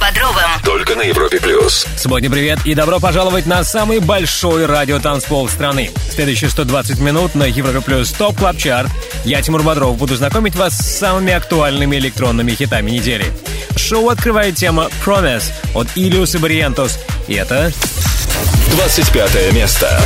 Бодровым. Только на Европе Плюс. Сегодня привет и добро пожаловать на самый большой радиотанцпол страны. Следующие 120 минут на Европе Плюс Top Club Chart. Я, Тимур Бодров, буду знакомить вас с самыми актуальными электронными хитами недели. Шоу открывает тема Promise от Ilius и Бариентус. И это 25 место.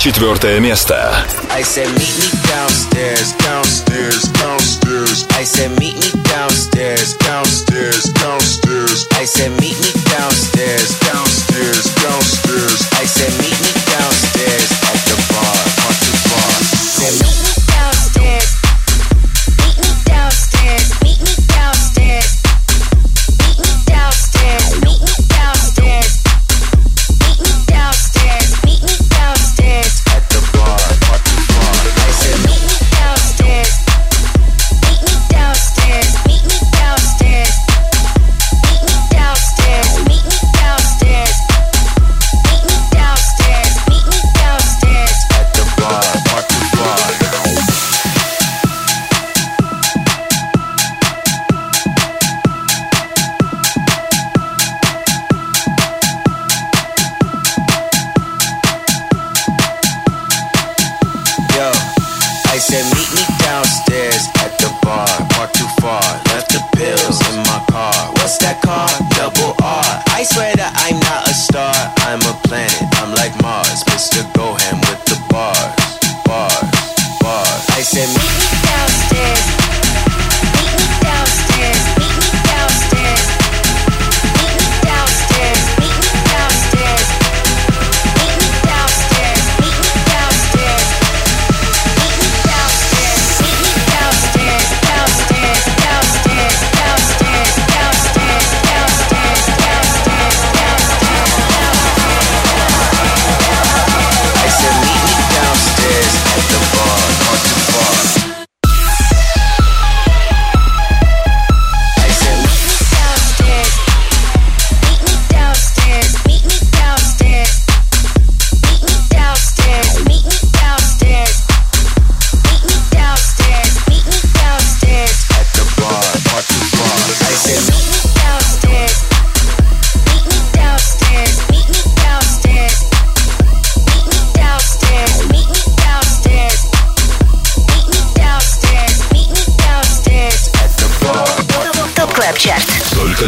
24 место. I said, meet me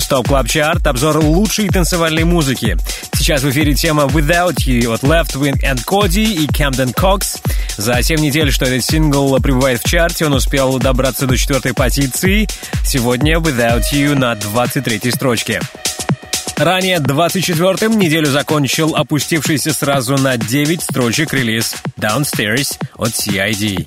Плюс, Top Club Chart, обзор лучшей танцевальной музыки. Сейчас в эфире тема Without You от Leftwing and Kody и Camden Cox. За 7 недель, что этот сингл пребывает в чарте, он успел добраться до четвертой позиции. Сегодня Without You на 23 строчке. Ранее 24-м неделю закончил опустившийся сразу на 9 строчек релиз Downstairs от CID.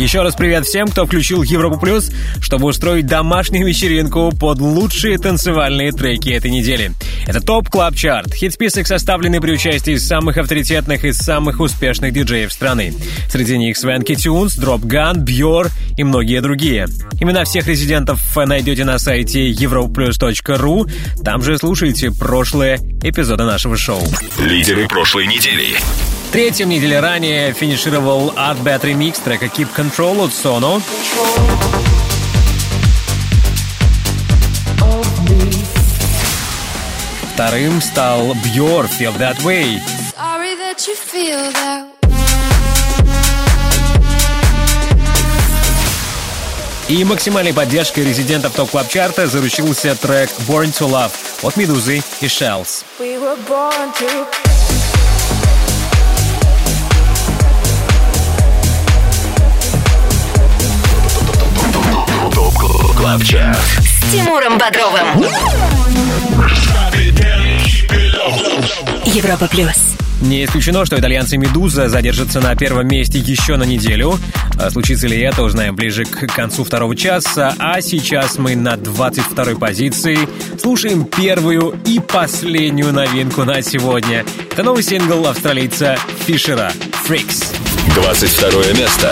Еще раз привет всем, кто включил Европу Плюс, чтобы устроить домашнюю вечеринку под лучшие танцевальные треки этой недели. Это TOP Club Chart, хит-список, составленный при участии самых авторитетных и самых успешных диджеев страны. Среди них Swanky Tunes, Dropgun, Бьор и многие другие. Имена всех резидентов найдете на сайте europaplus.ru. Там же слушайте прошлые эпизоды нашего шоу. Лидеры прошлой недели. Третьим неделю ранее финишировал ARTBAT Remix трека Keep Control от Sono. Вторым стал Björ Feel That Way. Sorry that you feel that И максимальной поддержкой резидентов топ клаб чарта заручился трек Born to Love от Медузы и Shells. we were born to КЛАБ ЧАРТ С Тимуром Бодровым. Европа плюс. Не исключено, что итальянцы «Медуза» задержатся на первом месте еще на неделю. А случится ли это, узнаем ближе к концу второго часа. А сейчас мы на 22-й позиции. Слушаем первую и последнюю новинку на сегодня. Это новый сингл австралийца Фишера «Freaks». 22 место.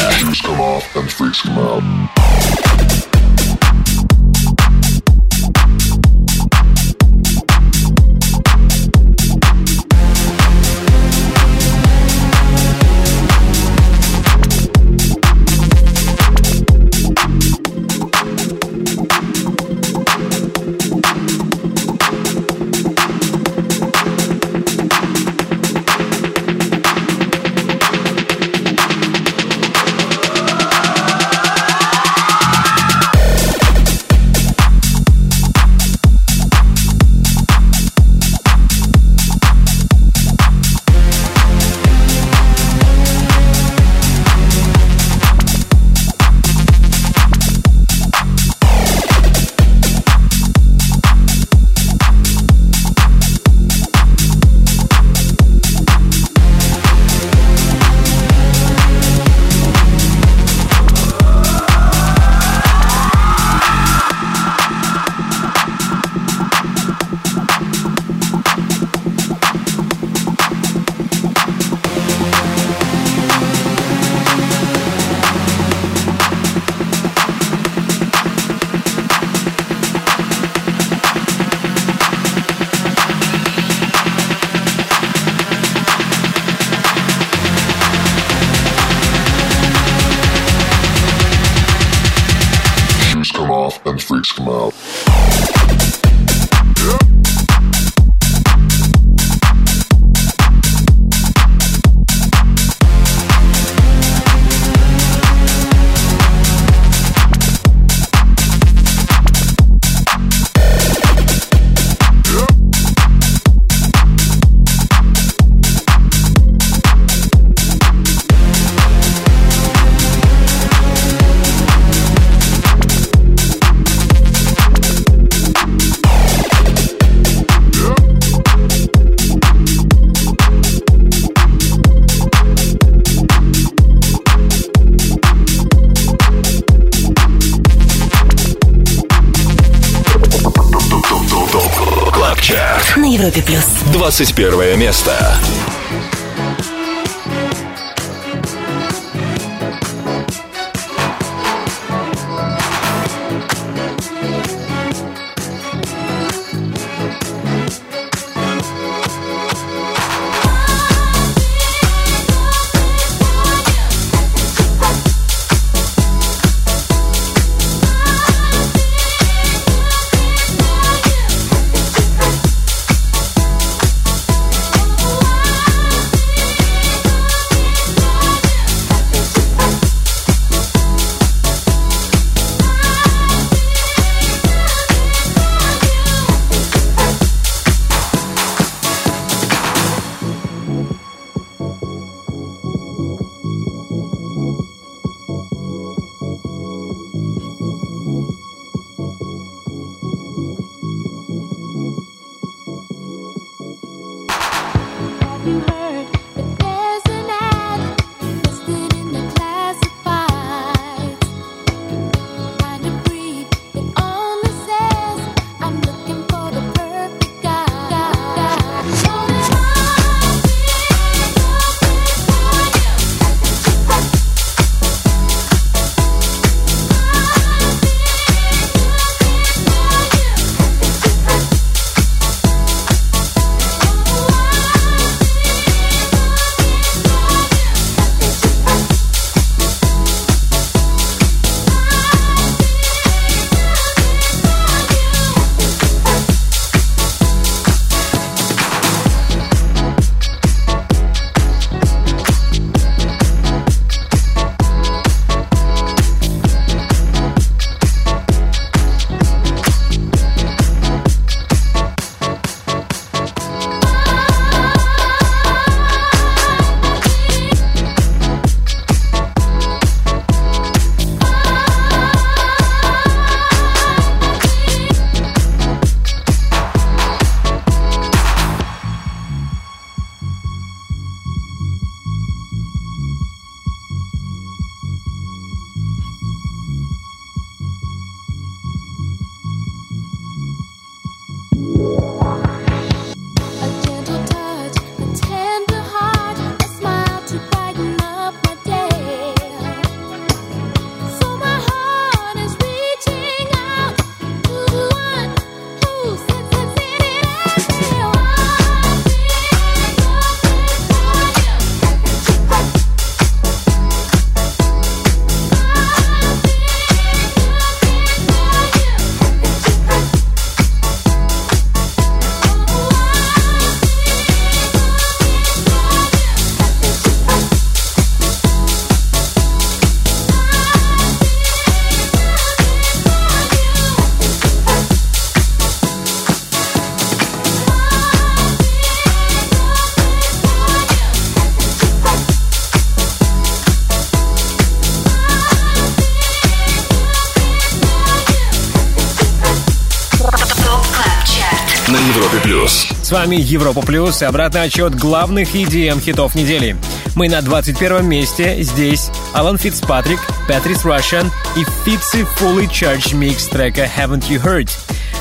С вами Европа Плюс и обратный отчет главных EDM хитов недели. Мы на 21 месте. Здесь Алан Фицпатрик, Патрис Russian и Фитси Fully Charged Mix трека Haven't You Heard.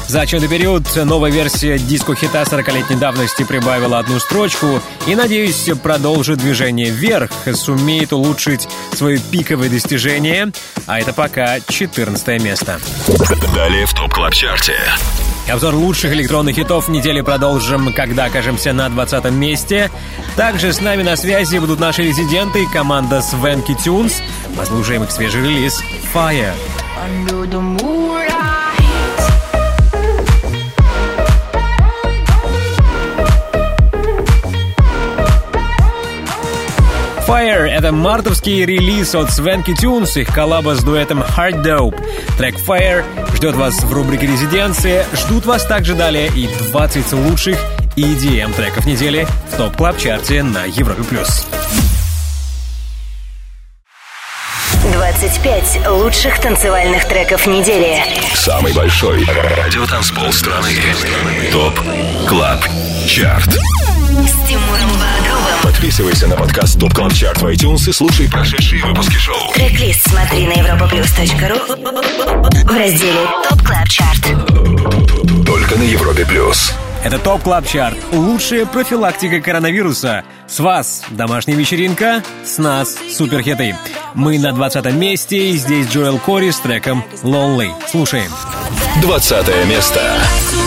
За отчетный период новая версия диско-хита 40-летней давности прибавила одну строчку и, надеюсь, продолжит движение вверх, сумеет улучшить свои пиковые достижения, а это пока 14 место. Далее в TOP Club Chart е. Обзор лучших электронных хитов недели продолжим, когда окажемся на 20 месте. Также с нами на связи будут наши резиденты, команда Swanky Tunes. Послушаем их свежий релиз «Fire». Fire — это мартовский релиз от Swanky Tunes, их коллаба с дуэтом Hard Dope. Трек Fire ждет вас в рубрике «Резиденция». Ждут вас также далее и 20 лучших EDM треков недели в Top Club Chart е на Европе+. плюс. 25 лучших танцевальных треков недели. Самый большой радиотанцпол страны. TOP Club Chart. С Тимуром. Подписывайся на подкаст TOP Club Chart в iTunes и слушай прошедшие выпуски шоу. Трек-лист смотри на europaplus.ru в разделе TOP Club Chart. Только на Европе Плюс. Это TOP Club Chart. Лучшая профилактика коронавируса. С вас домашняя вечеринка, с нас суперхиты. Мы на 20 месте, и здесь Joel Corry с треком Lonely. Слушаем. 20 место. Just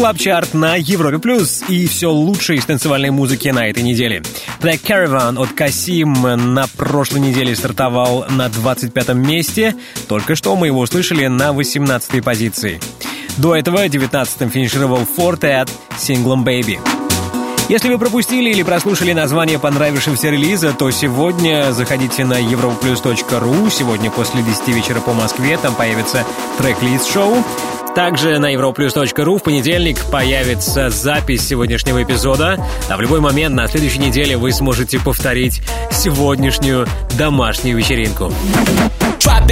Club Chart на Европе Плюс и все лучшее из танцевальной музыки на этой неделе. Black Caravan от Касим на прошлой неделе стартовал на 25 месте. Только что мы его услышали на 18 позиции. До этого 19-м финишировал Forte от синглом Baby. Если вы пропустили или прослушали название понравившегося релиза, то сегодня заходите на europaplus.ru. Сегодня после 10 вечера по Москве там появится трек-лист шоу. Также на europlus.ru в понедельник появится запись сегодняшнего эпизода, а в любой момент на следующей неделе вы сможете повторить сегодняшнюю домашнюю вечеринку. ЧАРТ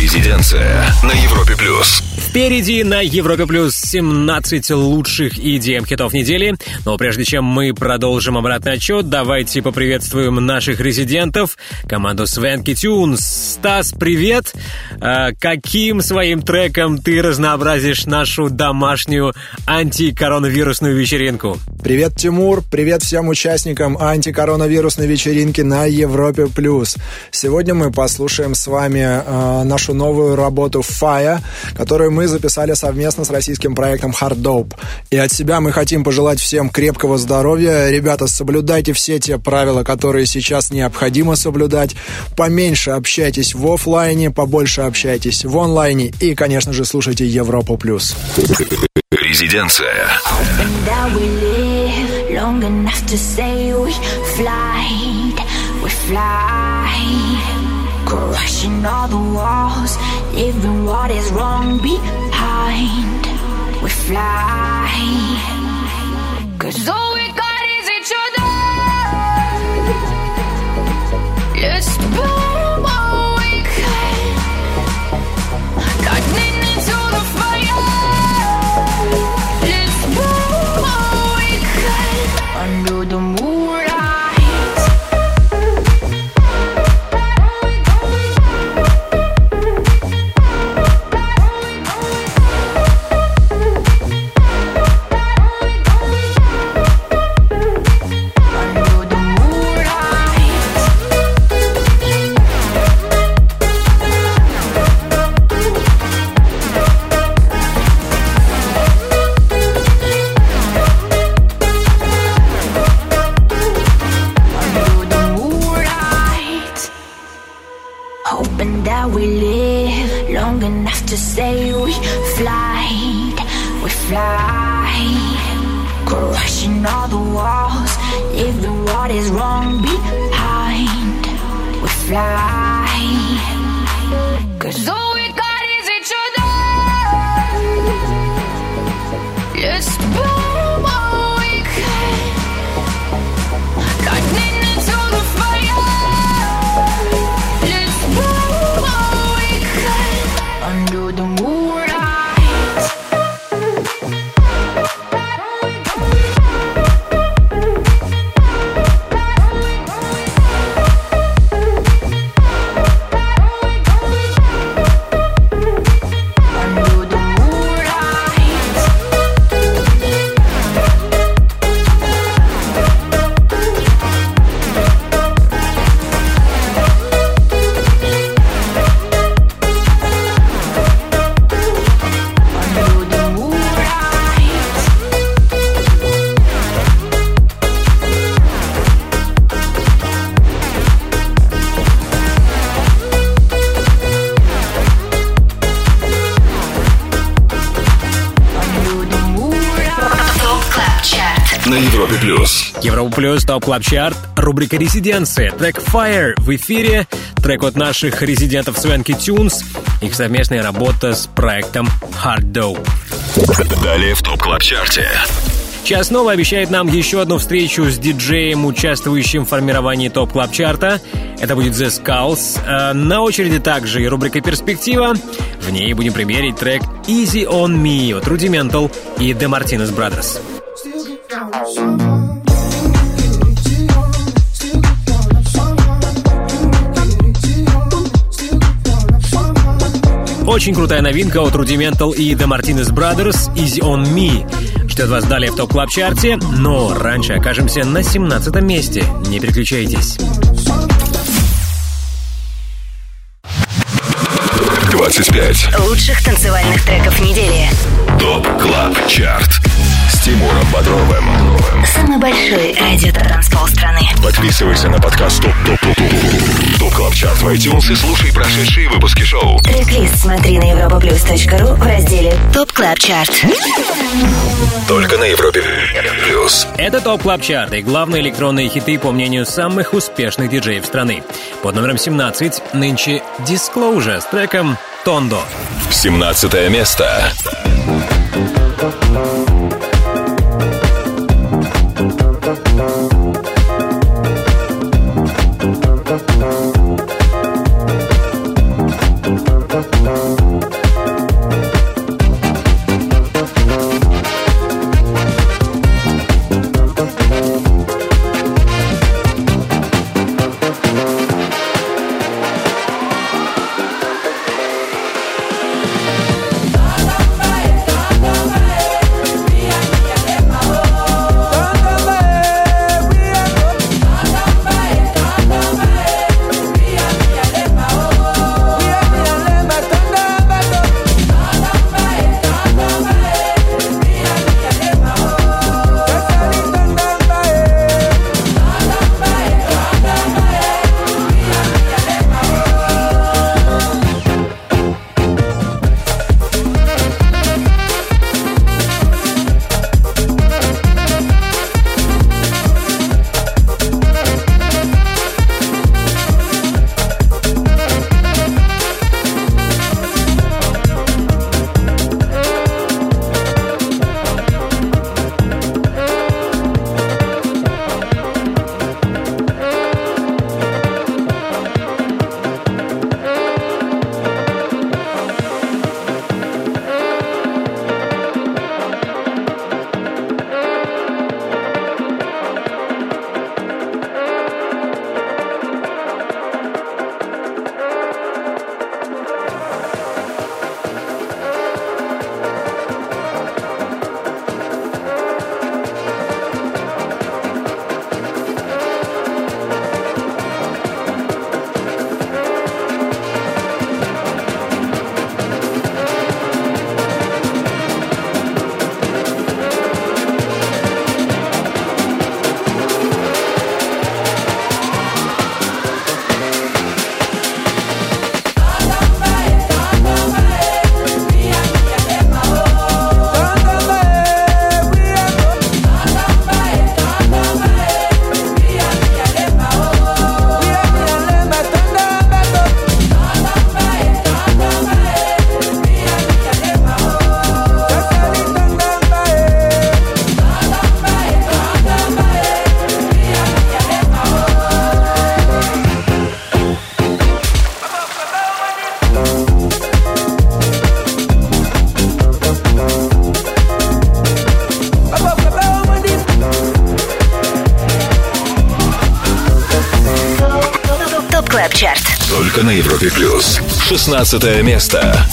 Резиденция на Европе плюс. Впереди на Европе Плюс 17 лучших EDM хитов недели. Но прежде чем мы продолжим обратный отчет, давайте поприветствуем наших резидентов, команду Свенки Тюнс. Стас, привет! А, каким своим треком ты разнообразишь нашу домашнюю антикоронавирусную вечеринку? Привет, Тимур! Привет всем участникам антикоронавирусной вечеринки на Европе+. плюс. Сегодня мы послушаем с вами э, нашу новую работу «Fire», которую мы записали совместно с российским проектом Hard Dope. И от себя мы хотим пожелать всем крепкого здоровья. Ребята, соблюдайте все те правила, которые сейчас необходимо соблюдать. Поменьше общайтесь в офлайне, побольше общайтесь в онлайне и, конечно же, слушайте Европу+. плюс. Резиденция. Long enough to say we fly, we fly, crushing all the walls, leaving what is wrong behind. We fly, cause all we got is each other. Let's burn fly, плюс. Top Club Chart, рубрика «Резиденция», трек Fire в эфире, трек от наших резидентов Swanky Tunes, их совместная работа с проектом Hard Dope. Далее в TOP Club Chart е. Час снова обещает нам еще одну встречу с диджеем, участвующим в формировании Top Club Chart а Это будет The Skulls. Э, На очереди также и рубрика «Перспектива». В ней будем премьерить трек Easy On Me от Rudimental и The Martinez Brothers. Очень крутая новинка от Rudimental и The Martinez Brothers Easy On Me. Ждет вас далее в топ клаб чарте но раньше окажемся на 17 месте. Не переключайтесь. 25 лучших танцевальных треков недели. TOP CLUB CHART с Тимуром Бодровым. Самый большой радиотанцпол страны. Подписывайся на подкаст TOP TOP TOP TOP TOP CLUB CHART в iTunes и слушай прошедшие выпуски шоу. Трек-лист смотри на europaplus.ru в разделе TOP Club Chart. Только на Европе Плюс. Это TOP Club Chart и главные электронные хиты по мнению самых успешных диджеев страны. Под номером 17 нынче Disclosure с треком «Тондо». 17 место. ТОП da da 16 место.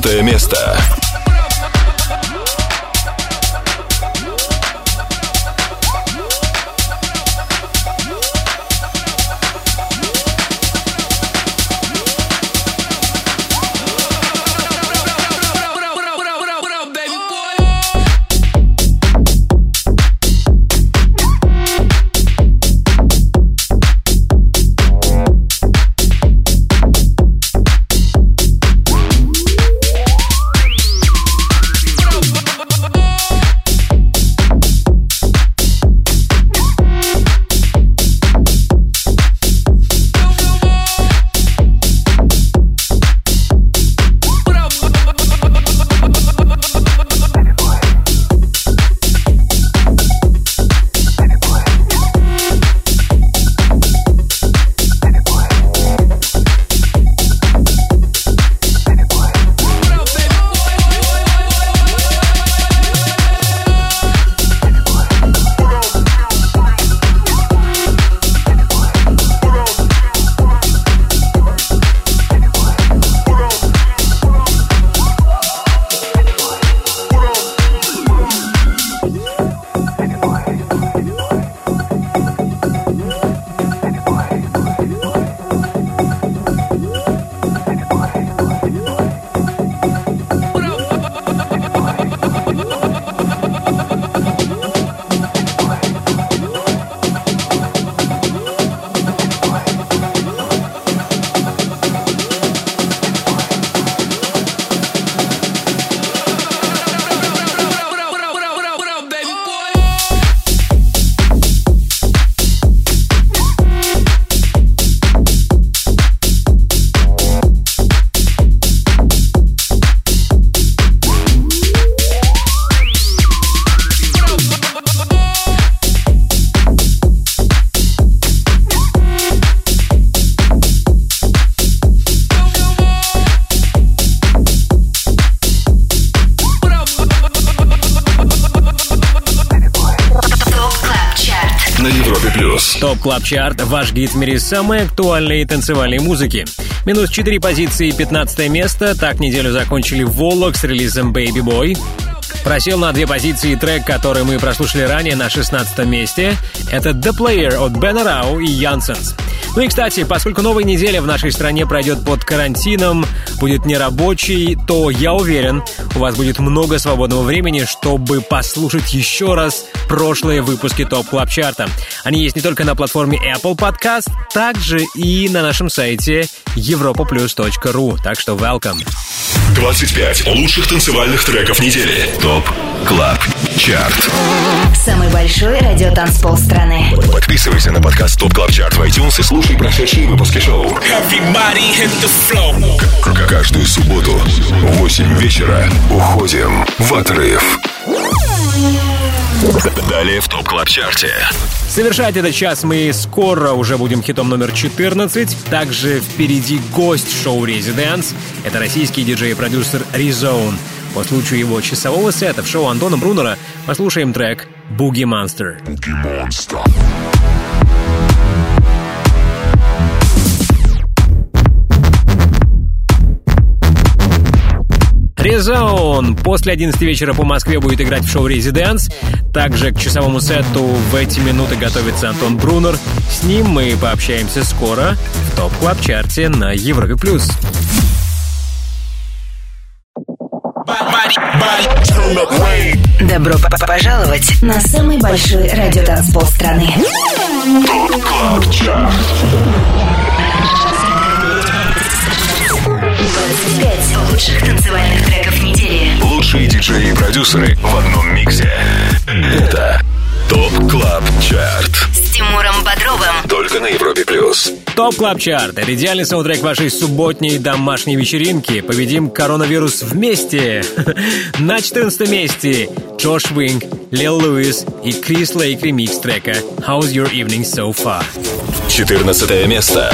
15 место. Club Chart – ваш гид в мире самой актуальной танцевальной музыки. Минус 4 позиции, 15 место. Так неделю закончили Volac с релизом Baby Boy. Просел на две позиции трек, который мы прослушали ранее на 16 месте. Это The Player от Бена Рау и Jansons. Ну и, кстати, поскольку новая неделя в нашей стране пройдет под карантином, будет нерабочий, то я уверен, у вас будет много свободного времени, чтобы послушать еще раз прошлые выпуски TOP Club Chart а. Они есть не только на платформе Apple Podcast, также и на нашем сайте europaplus.ru. Так что welcome. 25 лучших танцевальных треков недели. TOP Club Chart. Самый большой радиотанцпол страны. Подписывайся на подкаст TOP Club Chart в iTunes и слушай прошедшие выпуски шоу. Каждую субботу в 8 вечера уходим в отрыв. Далее в TOP Club Chart е. Завершать этот час мы скоро уже будем хитом номер 14. Также впереди гость шоу «Residence». Это российский диджей и продюсер Rezone. По случаю его часового сета в шоу Антона Брунера послушаем трек «Boogie Monster». Трезаун после 11 вечера по Москве будет играть в шоу «Резиденс». Также к часовому сету в эти минуты готовится Антон Брунер. С ним мы пообщаемся скоро в топ клаб чарте на Европе+. плюс. Добро пожаловать на самый большой радиотанцпол страны. 25 лучших танцевальных треков недели. Лучшие диджеи и продюсеры в одном миксе. Это Top Club Chart. С Тимуром Бодровым. Только на Европе Плюс. Top Club Chart. Это идеальный саундтрек вашей субботней домашней вечеринки. Победим коронавирус вместе. На 14 месте Josh Wink, Lil Louis и Chris Lake ремикс трека How's Your Evening So Far? 14 место.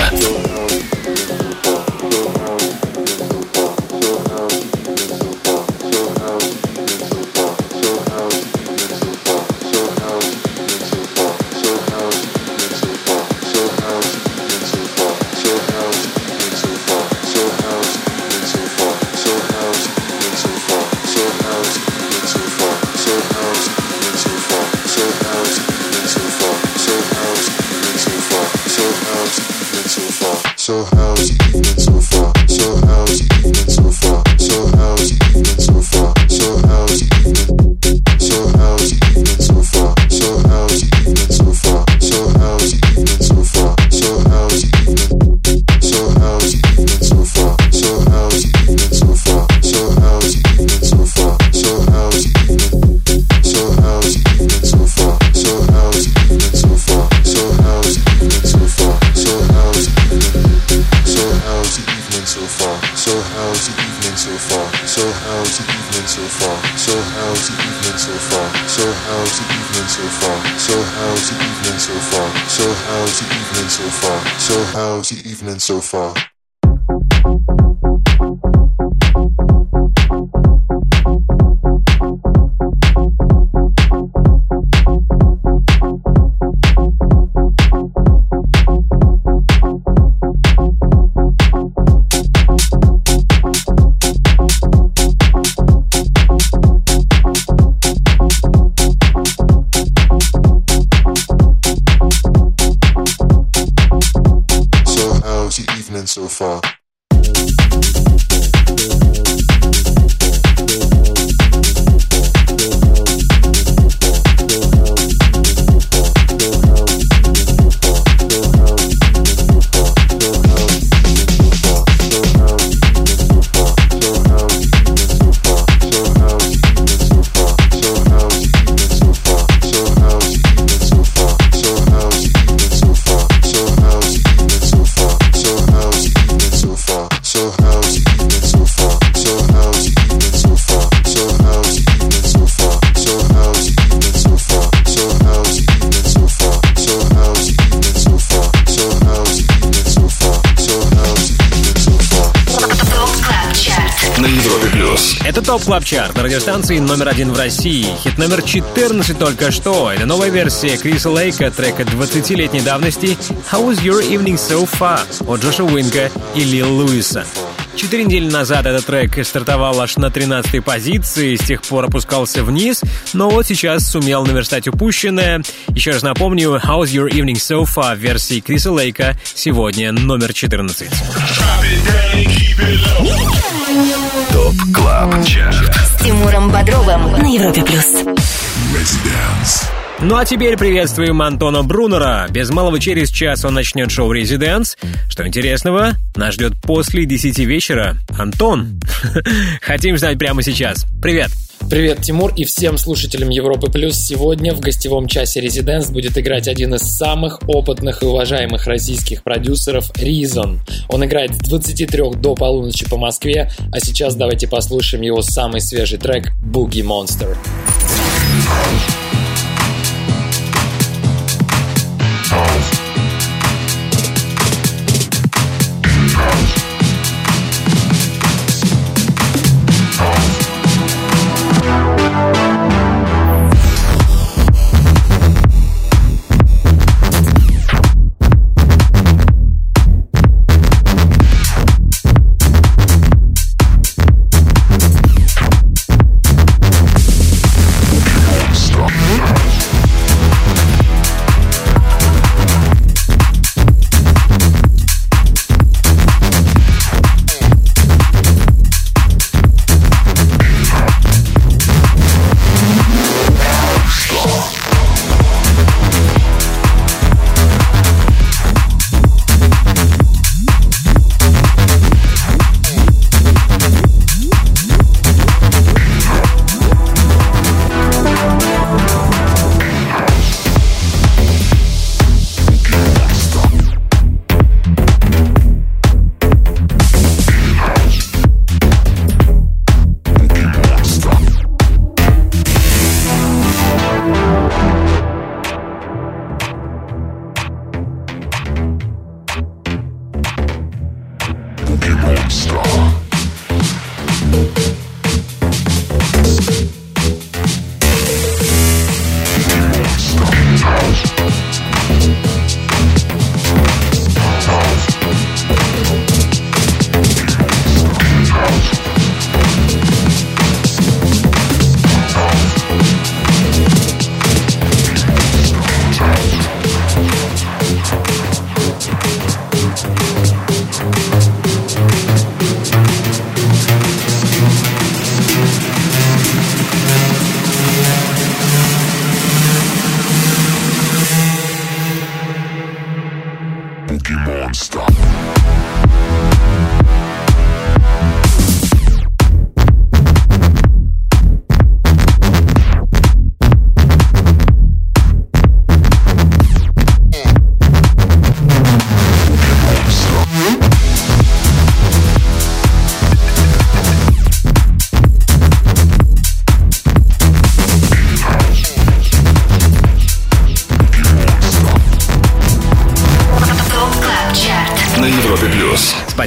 so high. So far? Радиостанции номер один в России. Хит номер 14 только что. Это новая версия Криса Лейка трека 20-летней давности «How was your evening so far» от Джоша Уинка и Лил Луиса. Четыре недели назад этот трек стартовал аж на 13-й позиции, с тех пор опускался вниз, но вот сейчас сумел наверстать упущенное. Еще раз напомню, How's Your Evening So Far в версии Криса Лейка сегодня номер 14. ТОП КЛАБ ЧАРТ С Тимуром Бодровым на Европе Плюс. Ну а теперь приветствуем Антона Брунера. Без малого через час он начнет шоу «Резиденс». Что интересного, нас ждет после 10 вечера. Антон, хотим знать прямо сейчас. Привет. Привет, Тимур, и всем слушателям Европы Плюс. Сегодня в гостевом часе «Резиденс» будет играть один из самых опытных и уважаемых российских продюсеров Ризон. Он играет с 23 до полуночи по Москве, а сейчас давайте послушаем его самый свежий трек «Boogie Monster». Stop.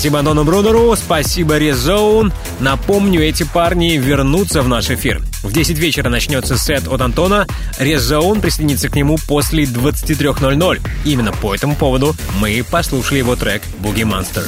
Спасибо Антону Брудеру, спасибо Резоун. Напомню, эти парни вернутся в наш эфир. В 10 вечера начнется сет от Антона. Резоун присоединится к нему после 23.00. Именно по этому поводу мы послушали его трек «Буги Монстр».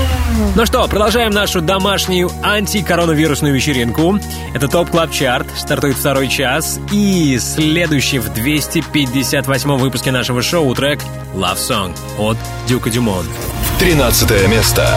Ну что, продолжаем нашу домашнюю антикоронавирусную вечеринку. Это Top Club Chart, стартует второй час. И следующий в 258 выпуске нашего шоу трек Love Song от Дюка Дюмонт. 13 место.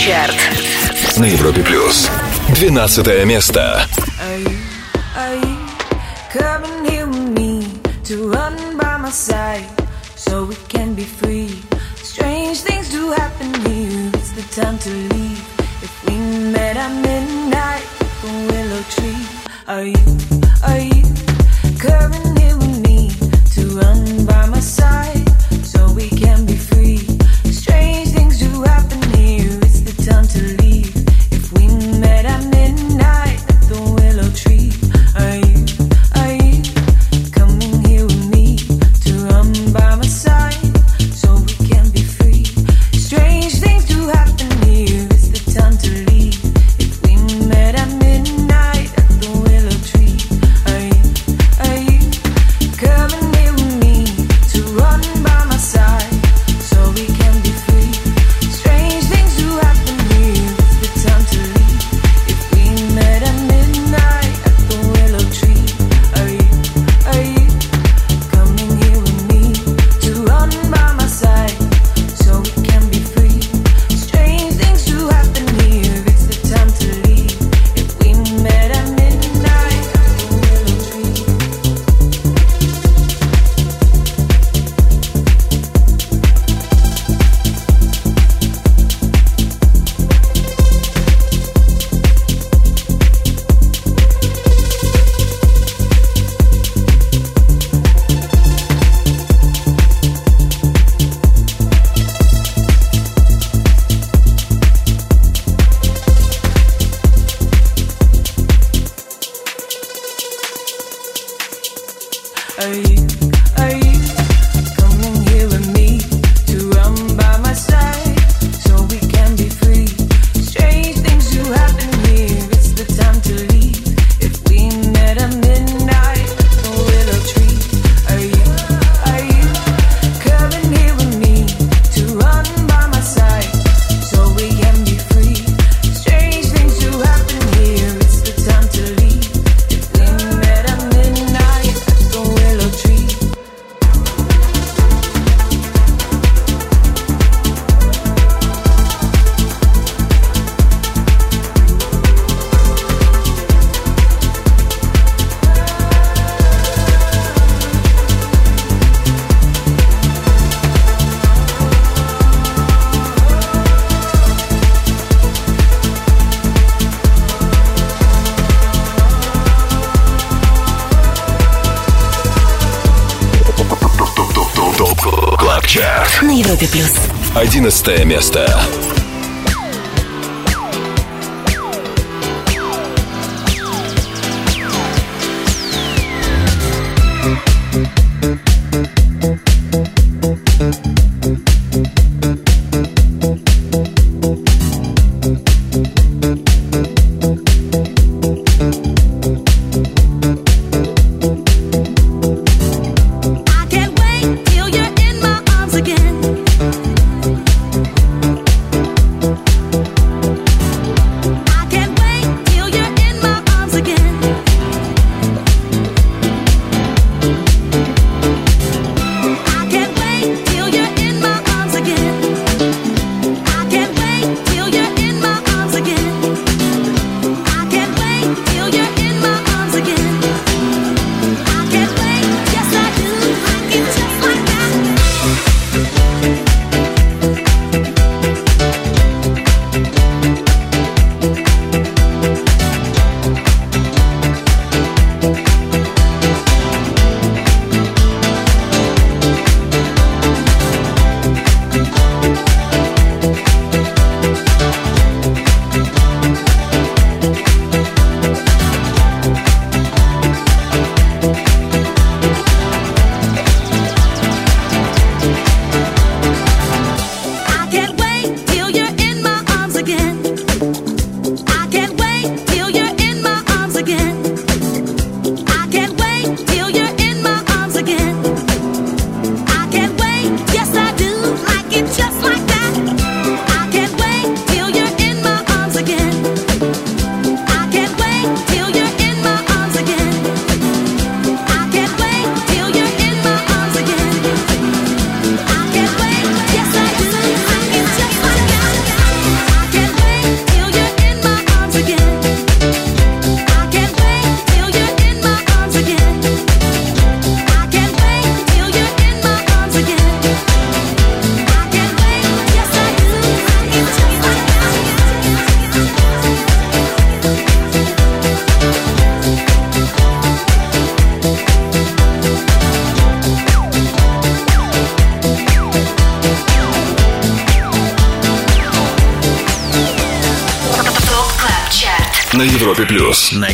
Чарт. На Европе Плюс. 12 место. Are you, are you coming here with me to run by my side so we can be free? Strange things do happen here. It's the time to leave. If we met at midnight, the willow tree. Are you, Рекорд на Европе плюс. 11 место.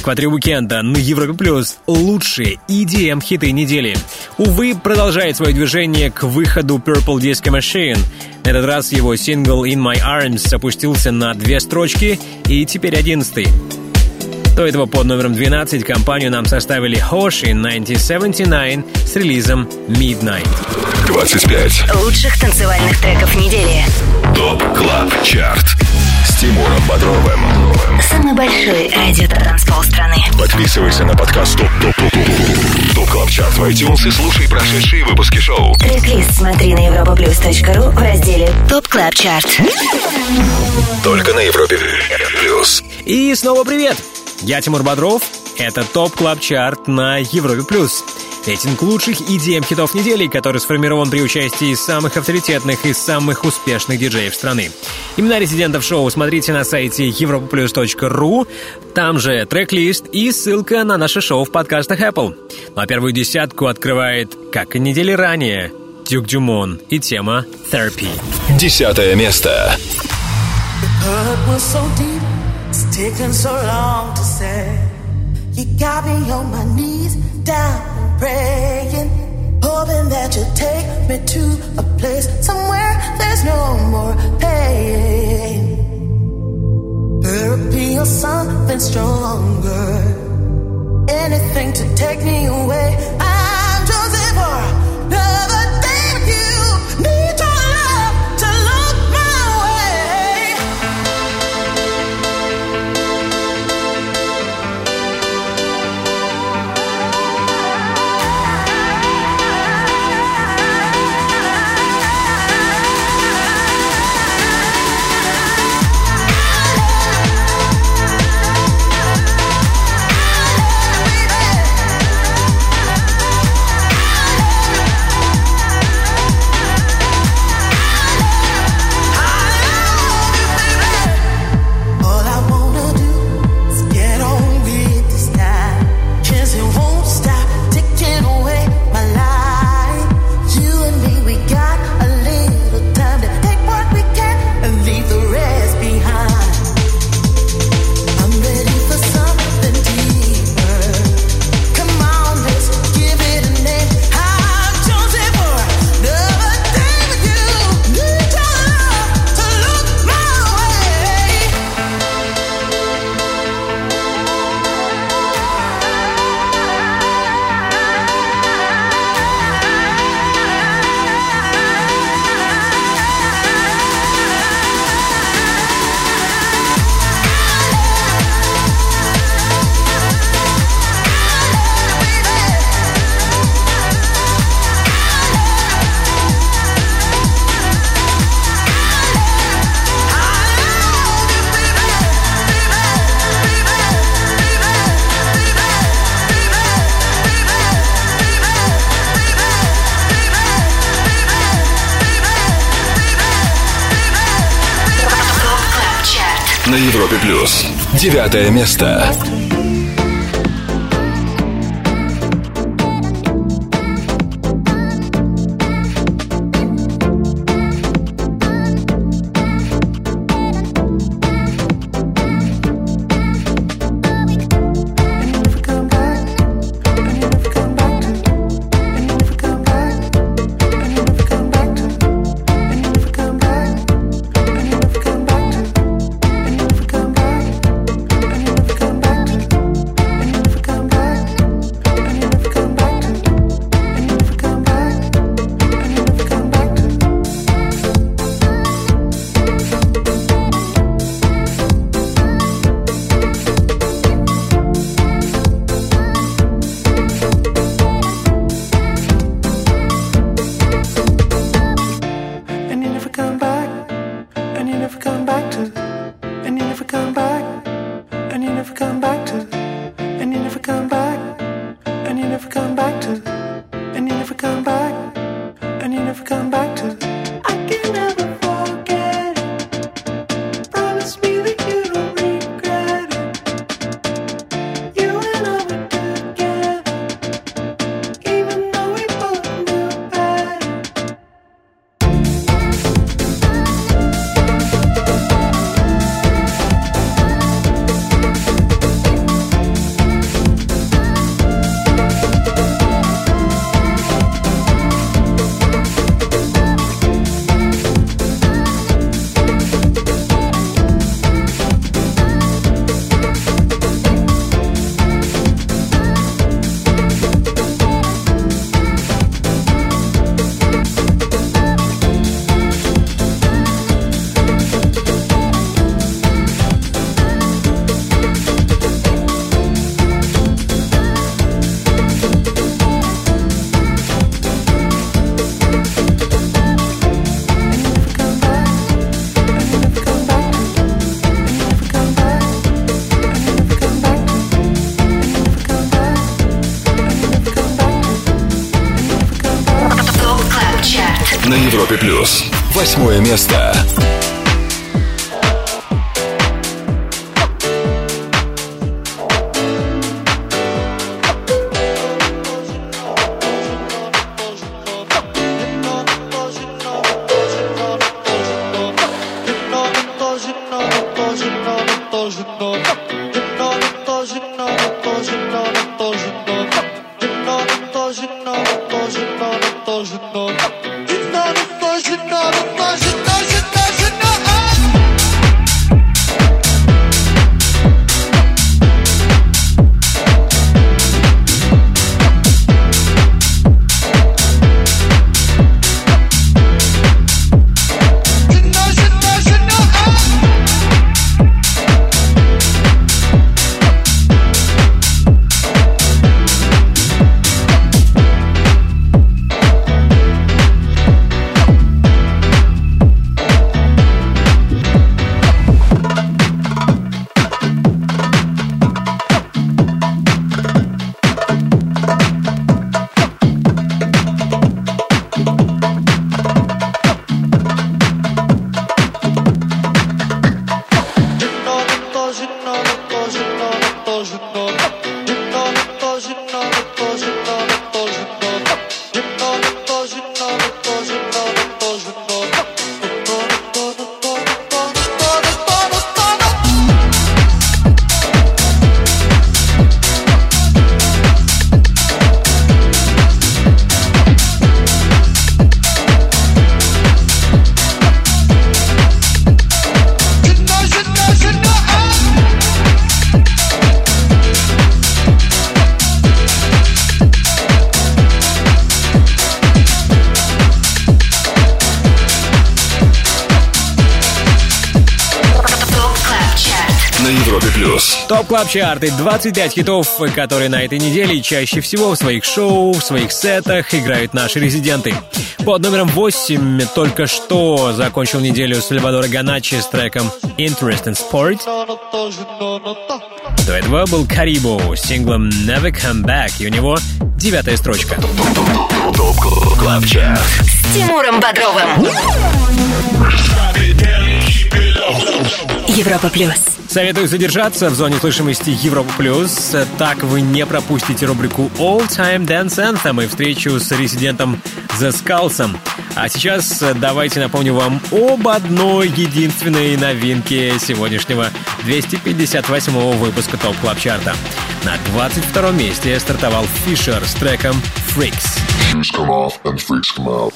Экваторе уикенда на Европе Плюс лучшие EDM хиты недели. Увы, продолжает свое движение к выходу Purple Disco Machine. На этот раз его сингл In My Arms опустился на две строчки и теперь одиннадцатый. До этого под номером 12 компанию нам составили Hoshi 1979 с релизом Midnight. 25. Лучших танцевальных треков недели. ТОП КЛАБ ЧАРТ. С Тимуром Бодровым. Самый большой радиотанцпол страны. Подписывайся на подкаст Top Top Top Top Top Club Chart в iTunes и слушай прошедшие выпуски шоу. Трек-лист смотри на europaplus.ru в разделе Top Club Chart. Только на Европе плюс. И снова привет! Я Тимур Бодров. Это Top Club Chart на Европе+. плюс. Рейтинг лучших EDM хитов недели, который сформирован при участии самых авторитетных и самых успешных диджеев страны. Имена резидентов шоу смотрите на сайте europaplus.ru, там же трек-лист и ссылка на наше шоу в подкастах Apple. Ну а первую десятку открывает, как и недели ранее, Дюк Дюмон и тема Therapy. Десятое место. hurt was so deep, it's taken so long to say. You got me on my knees, down and praying, hoping that you'll take me to a place somewhere there's no more pain. Therapy or something stronger, anything to take me away. I'm chosen for на Европе плюс. Девятое место. Восьмое место. Club Chart и 25 хитов, которые на этой неделе чаще всего в своих шоу, в своих сетах играют наши резиденты. Под номером 8 только что закончил неделю Salvatore Ganacci с треком Interest in Sport. До этого был Карибу с синглом Never Come Back, и у него девятая строчка. Club Chart. С Тимуром Бодровым. Европа плюс. Советую задержаться в зоне слышимости Европа Плюс. Так вы не пропустите рубрику All Time Dance Anthem и встречу с резидентом The Skulls. А сейчас давайте напомню вам об одной единственной новинке сегодняшнего 258 выпуска Top Club Chart а. На 22 месте стартовал Фишер с треком Freaks. Shoes come off and freaks come out.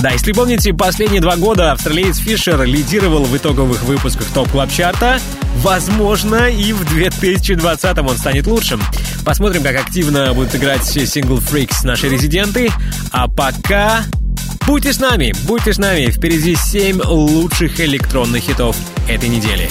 Да, если помните, последние два года австралиец Фишер лидировал в итоговых выпусках Top Club Chart а. Возможно, и в 2020 он станет лучшим. Посмотрим, как активно будут играть сингл Freaks наши резиденты. А пока Будьте с нами, будьте с нами. Впереди 7 лучших электронных хитов этой недели.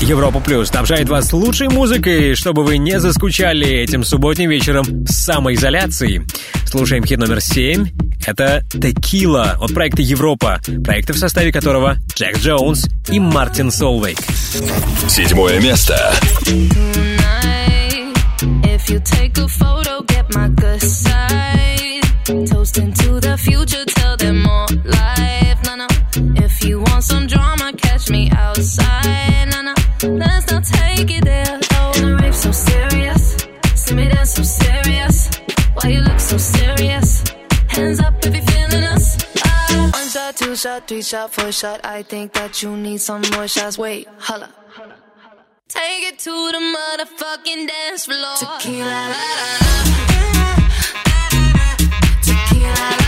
Европа Плюс снабжает вас лучшей музыкой, чтобы вы не заскучали этим субботним вечером с самоизоляцией. Слушаем хит номер 7. Это «Текила» от проекта «Европа», проекта в составе которого Джек Джонс и Мартин Солвейк. Седьмое место. If you want some drama, catch me outside. Let's not take it there. Oh, and the rave so serious. See me dance so serious. Why you look so serious? Hands up if you're feeling us. Ah. One shot, two shot, three shot, four shot. I think that you need some more shots. Wait, holla. Take it to the motherfucking dance floor. Tequila, la, la, la. Tequila, la, la,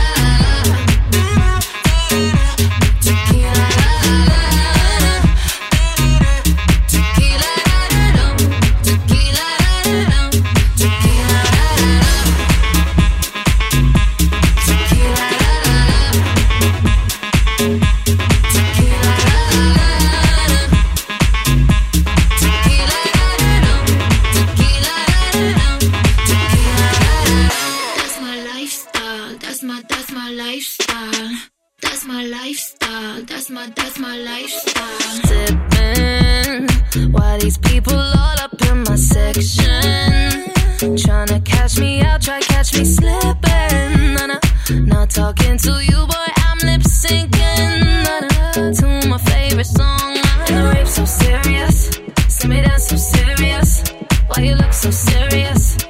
That's my that's my lifestyle. Sipping while these people all up in my section. Tryna catch me out, try catch me slipping. Not talking to you, boy, I'm lip syncing. To my favorite song. And the so serious. See me dance so serious. Why you look so serious?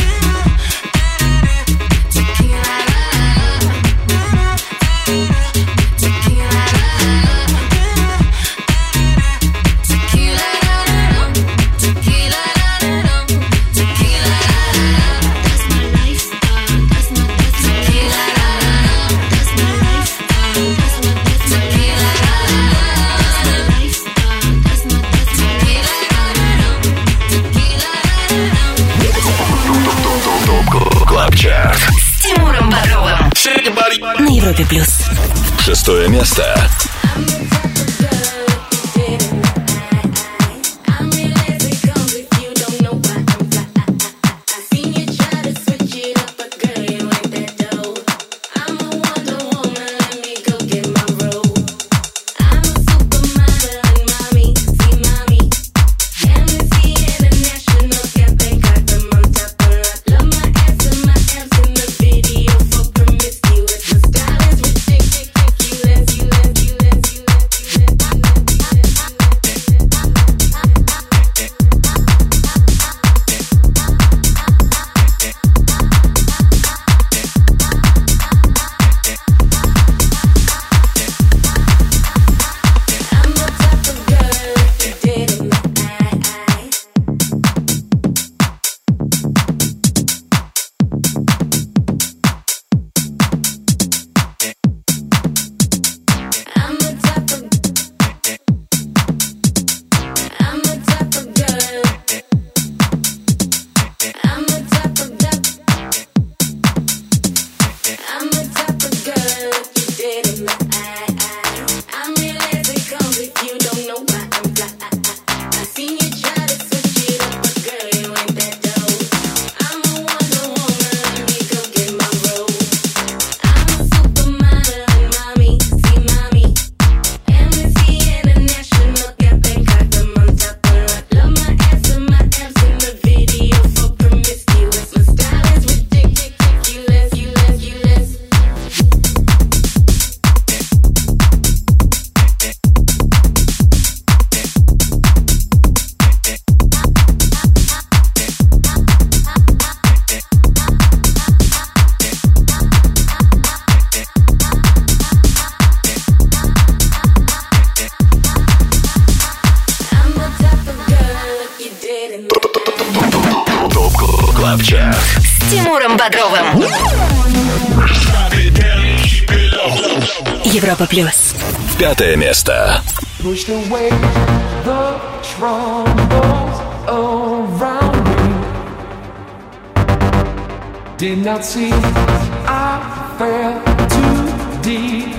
На Европе Плюс. Шестое место. See I fell too deep.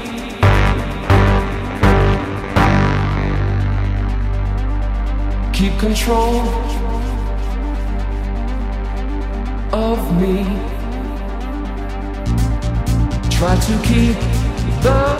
Keep control of me. Try to keep the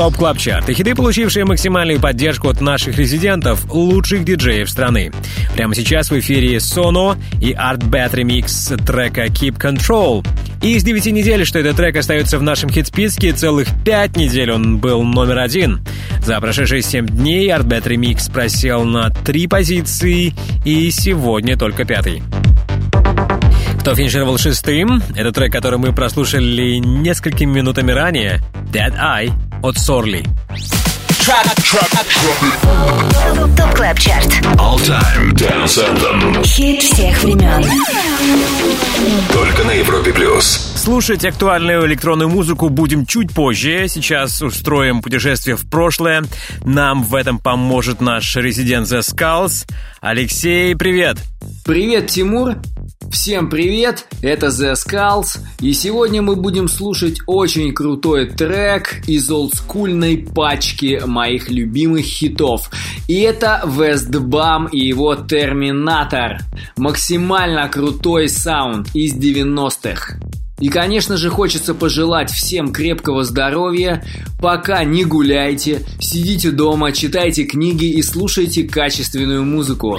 Top Club Chart и хиты, получившие максимальную поддержку от наших резидентов, лучших диджеев страны. Прямо сейчас в эфире Sono и Artbat Remix трека Keep Control. И из 9 недель, что этот трек остается в нашем хит-списке, целых 5 недель он был номер один. За прошедшие 7 дней Artbat Remix просел на 3 позиции и сегодня только пятый. Кто финишировал шестым? Это трек, который мы прослушали несколькими минутами ранее. Dead Eye от Сорли. Top Club Chart. All Time Dance Anthem. Хит всех времен. Только на Европе плюс. Слушать актуальную электронную музыку будем чуть позже. Сейчас устроим путешествие в прошлое. Нам в этом поможет наш резидент The Skulls. Алексей, привет! Привет, Тимур! Всем привет, это The Skulls, и сегодня мы будем слушать очень крутой трек из олдскульной пачки моих любимых хитов. И это Westbam и его Терминатор. Максимально крутой саунд из 90-х. И, конечно же, хочется пожелать всем крепкого здоровья. Пока не гуляйте, сидите дома, читайте книги и слушайте качественную музыку.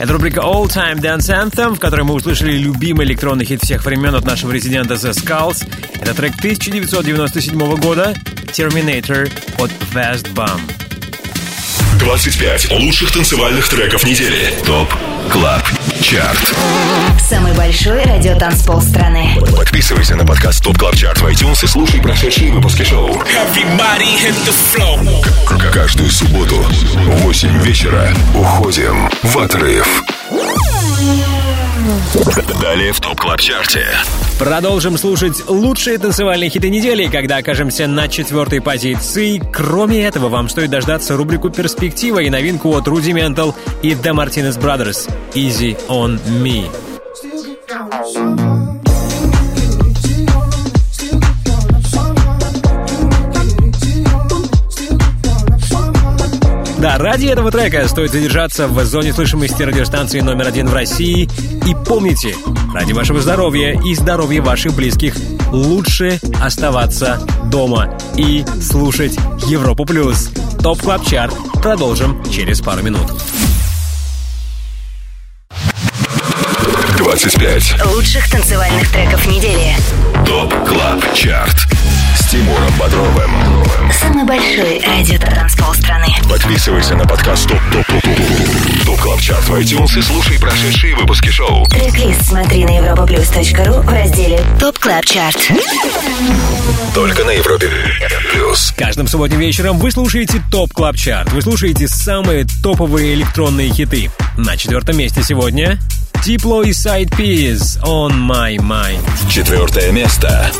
Это рубрика All Time Dance Anthem, в которой мы услышали любимый электронный хит всех времен от нашего резидента The Skulls. Это трек 1997 года Terminator от Vast Bum. 25 лучших танцевальных треков недели. ТОП КЛАБ ЧАРТ. Самый большой радиотанцпол страны. Подписывайся на подкаст ТОП КЛАБ ЧАРТ в iTunes и слушай прошедшие выпуски шоу. Каждую субботу в 8 вечера уходим в отрыв. Далее в ТОП КЛАБ ЧАРТе. Продолжим слушать лучшие танцевальные хиты недели, когда окажемся на четвертой позиции. Кроме этого, вам стоит дождаться рубрику «Перспектива» и новинку от Rudimental и The Martinez Brothers «Easy on Me». Да, ради этого трека стоит задержаться в зоне слышимости радиостанции номер один в России. И помните, ради вашего здоровья и здоровья ваших близких лучше оставаться дома и слушать Европу Плюс. Top Club Chart продолжим через пару минут. 25 Лучших танцевальных треков недели. Top Club Chart. С Тимуром Бодровым. Самый большой радиотанцпол страны. Подписывайся на подкаст Top Top Top Top Top Club Chart в iTunes и слушай прошедшие выпуски шоу. Трек-лист смотри на europaplus.ru в разделе Top Club Chart. Только на Европе Плюс. Каждым субботним вечером вы слушаете Top Club Chart. Вы слушаете самые топовые электронные хиты. На четвертом месте сегодня Diplo и Sidepiece On My Mind. Четвертое место.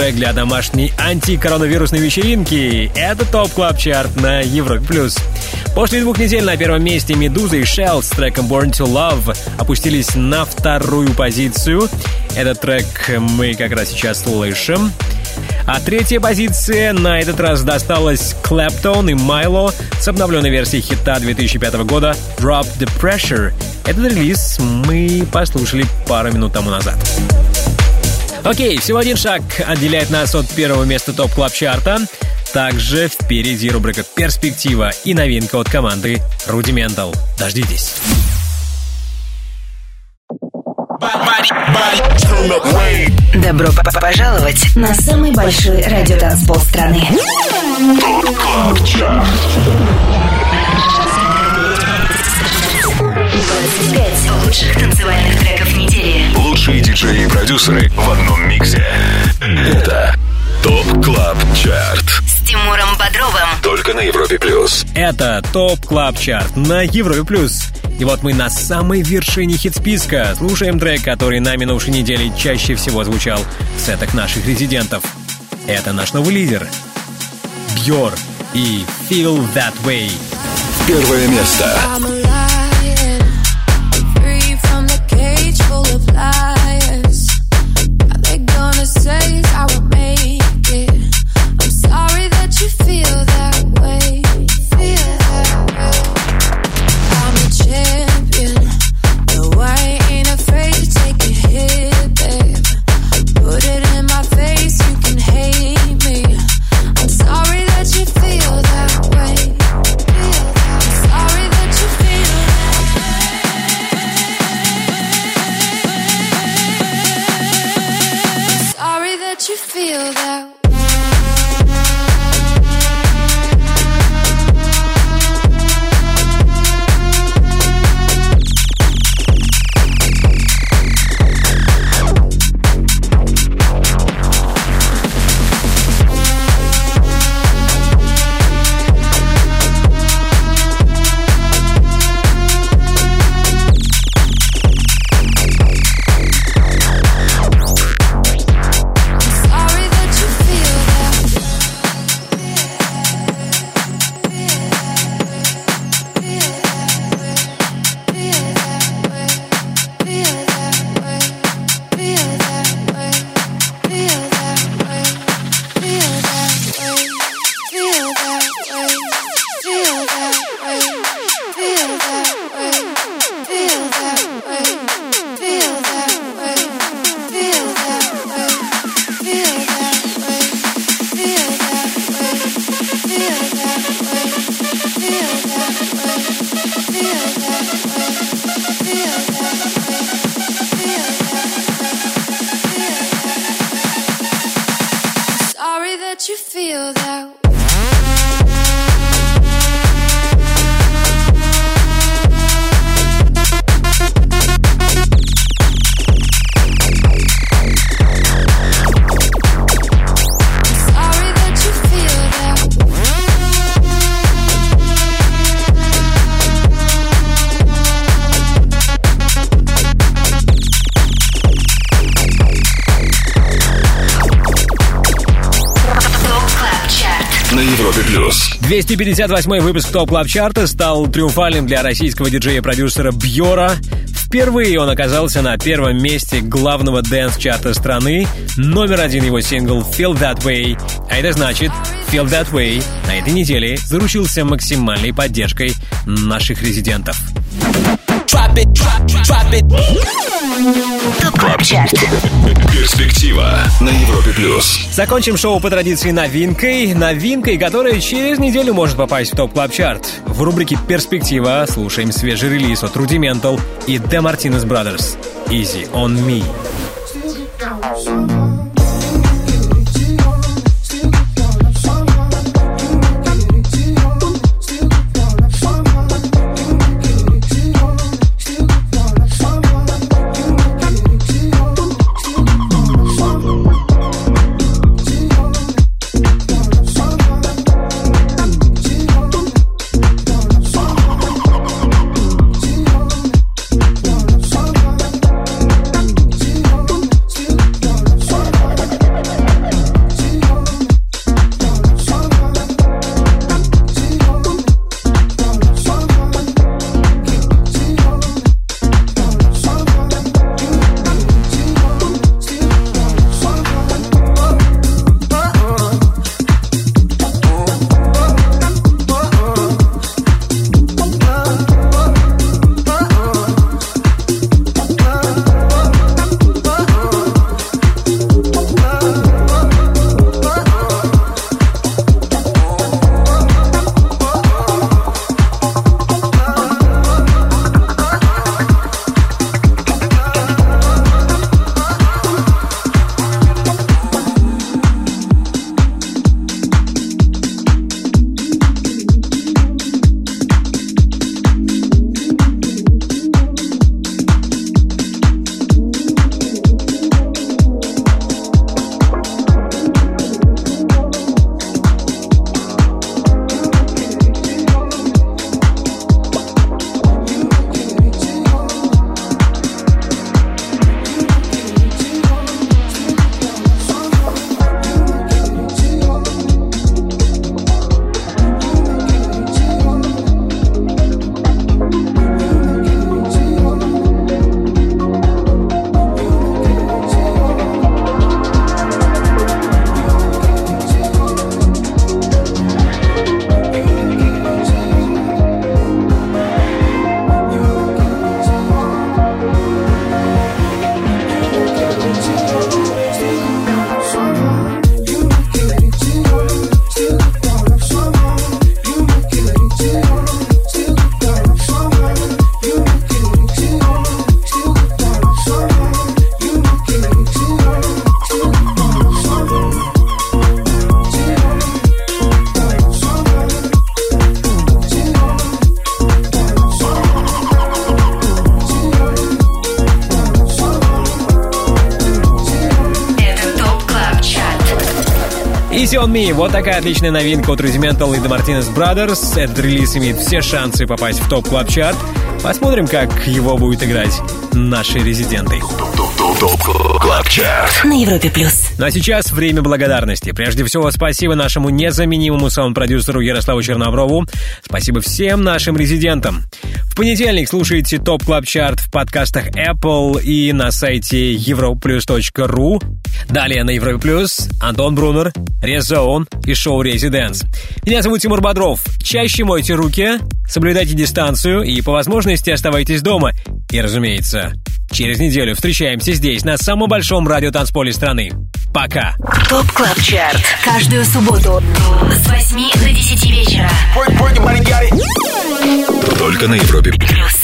трек для домашней антикоронавирусной вечеринки. Это Top Club Chart на Европе+. плюс. После двух недель на первом месте «Meduza» и «Shells» с треком «Born to Love» опустились на вторую позицию. Этот трек мы как раз сейчас слышим. А третья позиция на этот раз досталась Claptone и Mylo с обновленной версией хита 2005 года «Drop the Pressure». Этот релиз мы послушали пару минут тому назад. Окей, всего один шаг отделяет нас от первого места топ клаб чарта Также впереди рубрика «Перспектива» и новинка от команды Rudimental. Дождитесь. Добро пожаловать на самый большой радиотанцпол страны. Пять лучших танцевальных треков недели. Лучшие диджеи и продюсеры в одном миксе. Это Top Club Chart. С Тимуром Бодровым. Только на Европе Плюс. Это Top Club Chart на Европе Плюс. И вот мы на самой вершине хит-списка. Слушаем трек, который на минувшей неделе чаще всего звучал в сетах наших резидентов. Это наш новый лидер. BYOR и Feel That Way. Первое место. 258 выпуск Top Club Chart а стал триумфальным для российского диджея-продюсера Бьора. Впервые он оказался на первом месте главного dance -чарта страны. Номер один его сингл «Feel That Way». А это значит, «Feel That Way» на этой неделе заручился максимальной поддержкой наших резидентов. Top Club Chart. Перспектива на Европе Плюс. Закончим шоу по традиции новинкой. Новинкой, которая через неделю может попасть в топ клаб чарт В рубрике «Перспектива» слушаем свежий релиз от Rudimental и The Martinez Brothers. Easy on me. Me. Вот такая отличная новинка от Rudimental и The Martinez Brothers. Этот релиз имеет все шансы попасть в Top Club Chart Посмотрим, как его будут играть наши резиденты. На Европе плюс. Ну а сейчас время благодарности. Прежде всего, спасибо нашему незаменимому саунд-продюсеру Ярославу Черноброву. Спасибо всем нашим резидентам. В понедельник слушайте Top Club Chart в подкастах Apple и на сайте europlus.ru. Далее на Европе Плюс Антон Брунер, Резон и шоу ResiDANCE. Меня зовут Тимур Бодров. Чаще мойте руки, соблюдайте дистанцию и по возможности оставайтесь дома. И, разумеется, через неделю встречаемся здесь, на самом большом радиотанцполе страны. Пока! Top Club Chart. Каждую субботу с 8 до 10 вечера. Только на Европе. Плюс.